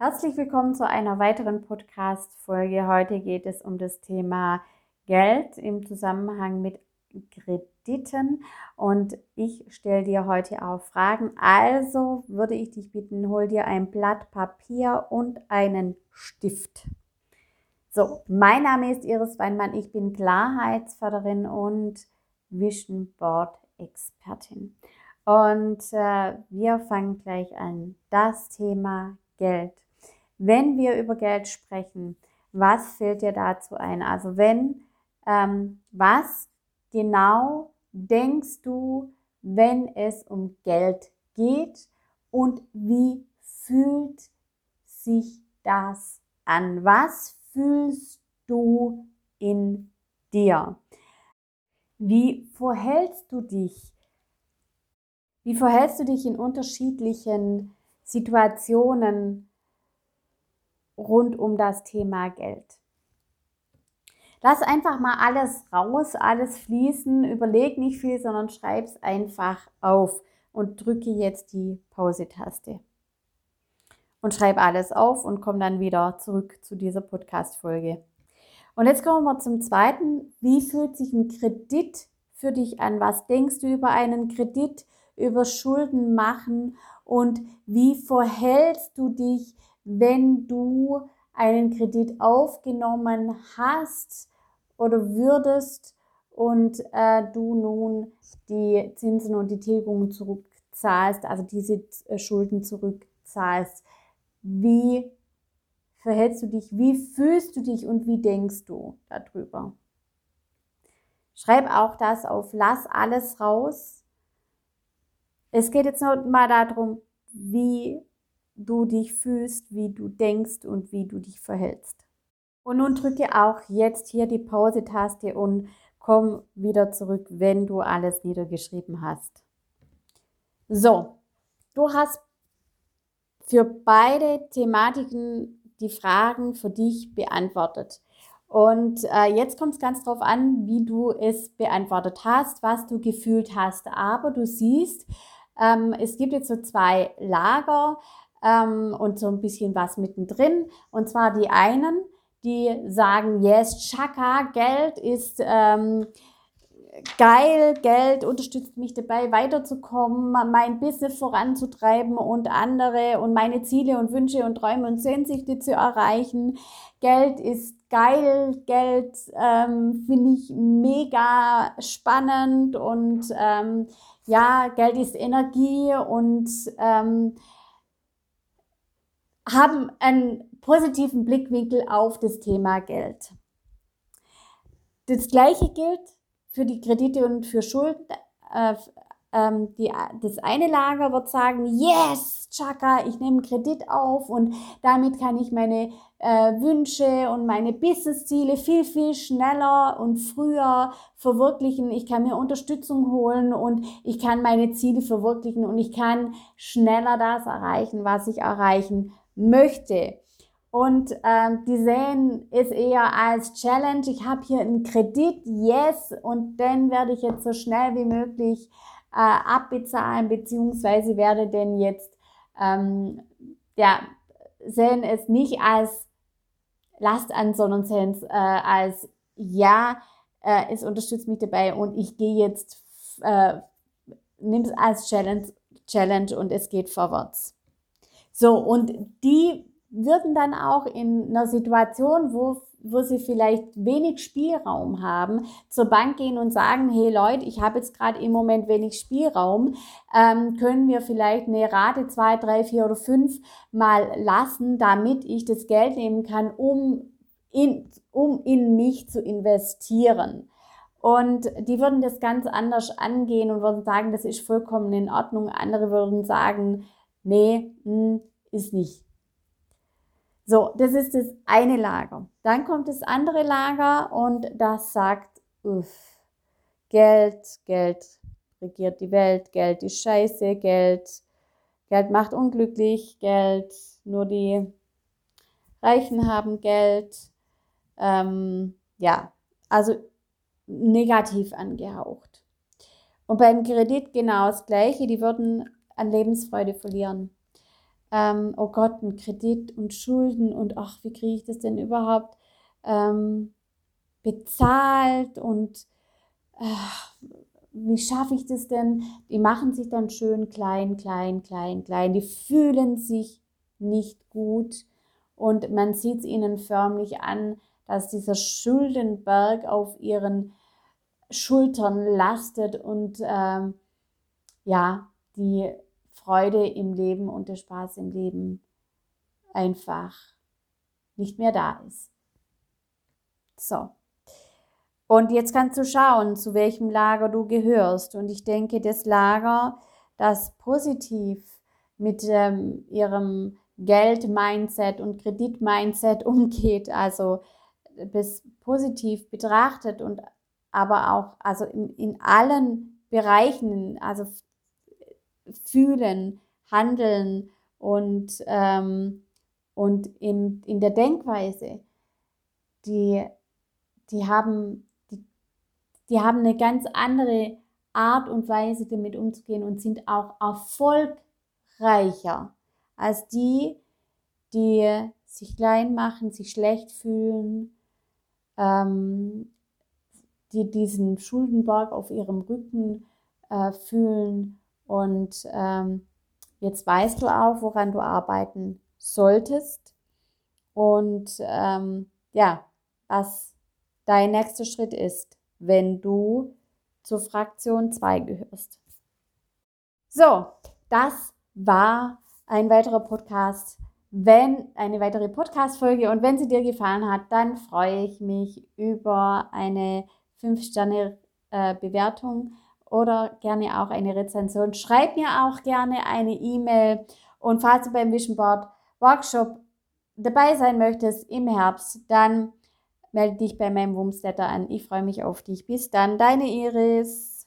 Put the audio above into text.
Herzlich willkommen zu einer weiteren Podcast-Folge. Heute geht es um das Thema Geld im Zusammenhang mit Krediten und ich stelle dir heute auch Fragen. Also würde ich dich bitten, hol dir ein Blatt Papier und einen Stift. So, mein Name ist Iris Weinmann. Ich bin Klarheitsförderin und Vision Board Expertin. Und äh, wir fangen gleich an. Das Thema Geld. Wenn wir über Geld sprechen, was fällt dir dazu ein? Also wenn, ähm, was genau denkst du, wenn es um Geld geht und wie fühlt sich das an? Was fühlst du in dir? Wie verhältst du dich? Wie verhältst du dich in unterschiedlichen Situationen, rund um das Thema Geld. Lass einfach mal alles raus, alles fließen, überleg nicht viel, sondern schreib es einfach auf und drücke jetzt die Pause-Taste. Und schreib alles auf und komm dann wieder zurück zu dieser Podcast-Folge. Und jetzt kommen wir zum zweiten. Wie fühlt sich ein Kredit für dich an? Was denkst du über einen Kredit, über Schulden machen und wie verhältst du dich, wenn du einen Kredit aufgenommen hast oder würdest und äh, du nun die Zinsen und die Tilgungen zurückzahlst, also diese äh, Schulden zurückzahlst. Wie verhältst du dich? Wie fühlst du dich und wie denkst du darüber? Schreib auch das auf, lass alles raus. Es geht jetzt nur mal darum, wie du dich fühlst, wie du denkst und wie du dich verhältst. Und nun drücke auch jetzt hier die Pause-Taste und komm wieder zurück, wenn du alles niedergeschrieben hast. So, du hast für beide Thematiken die Fragen für dich beantwortet. Und äh, jetzt kommt es ganz drauf an, wie du es beantwortet hast, was du gefühlt hast. Aber du siehst, ähm, es gibt jetzt so zwei Lager ähm, und so ein bisschen was mittendrin. Und zwar die einen, die sagen, yes, Chaka, Geld ist ähm, geil, Geld unterstützt mich dabei, weiterzukommen, mein Business voranzutreiben und andere und meine Ziele und Wünsche und Träume und Sehnsüchte zu erreichen. Geld ist geil, Geld ähm, finde ich mega spannend und ähm, ja, Geld ist Energie und ähm, haben einen positiven Blickwinkel auf das Thema Geld. Das Gleiche gilt für die Kredite und für Schulden. Äh, ähm, die, das eine Lager wird sagen, yes, Chaka, ich nehme einen Kredit auf und damit kann ich meine äh, Wünsche und meine Businessziele viel, viel schneller und früher verwirklichen. Ich kann mir Unterstützung holen und ich kann meine Ziele verwirklichen und ich kann schneller das erreichen, was ich erreichen möchte. Und ähm, die sehen es eher als Challenge. Ich habe hier einen Kredit, yes, und den werde ich jetzt so schnell wie möglich äh, abbezahlen, beziehungsweise werde denn jetzt, ähm, ja, sehen es nicht als Last an, sondern sehen es äh, als, ja, äh, es unterstützt mich dabei und ich gehe jetzt, äh, nimm es als Challenge, Challenge und es geht vorwärts. So, und die würden dann auch in einer Situation, wo, wo sie vielleicht wenig Spielraum haben, zur Bank gehen und sagen, hey Leute, ich habe jetzt gerade im Moment wenig Spielraum, ähm, können wir vielleicht eine Rate zwei, drei, vier oder fünf mal lassen, damit ich das Geld nehmen kann, um in, um in mich zu investieren. Und die würden das ganz anders angehen und würden sagen, das ist vollkommen in Ordnung. Andere würden sagen, nee, mh, hm, ist nicht. So, das ist das eine Lager. Dann kommt das andere Lager und das sagt, uff, Geld, Geld regiert die Welt, Geld ist scheiße, Geld, Geld macht unglücklich, Geld, nur die Reichen haben Geld. Ähm, ja, also negativ angehaucht. Und beim Kredit genau das Gleiche, die würden an Lebensfreude verlieren ähm, oh Gott, ein Kredit und Schulden und ach, wie kriege ich das denn überhaupt ähm, bezahlt und äh, wie schaffe ich das denn? Die machen sich dann schön klein, klein, klein, klein. Die fühlen sich nicht gut und man sieht es ihnen förmlich an, dass dieser Schuldenberg auf ihren Schultern lastet und ähm, ja, die Freude im Leben und der Spaß im Leben einfach nicht mehr da ist. So. Und jetzt kannst du schauen, zu welchem Lager du gehörst. Und ich denke, das Lager, das positiv mit ähm, ihrem Geld-Mindset und Kredit-Mindset umgeht, also das positiv betrachtet und aber auch also in, in allen Bereichen, also fühlen, handeln und, ähm, und in, in der Denkweise, die, die, haben, die, die haben eine ganz andere Art und Weise damit umzugehen und sind auch erfolgreicher als die, die sich klein machen, sich schlecht fühlen, ähm, die diesen Schuldenberg auf ihrem Rücken äh, fühlen. Und ähm, jetzt weißt du auch, woran du arbeiten solltest. Und ähm, ja, was dein nächster Schritt ist, wenn du zur Fraktion 2 gehörst. So, das war ein weiterer Podcast. Wenn eine weitere Podcast-Folge und wenn sie dir gefallen hat, dann freue ich mich über eine 5-Sterne-Bewertung oder gerne auch eine Rezension. Schreib mir auch gerne eine E-Mail und falls du beim Vision Board Workshop dabei sein möchtest im Herbst, dann melde dich bei meinem Wumsletter an. Ich freue mich auf dich. Bis dann, deine Iris.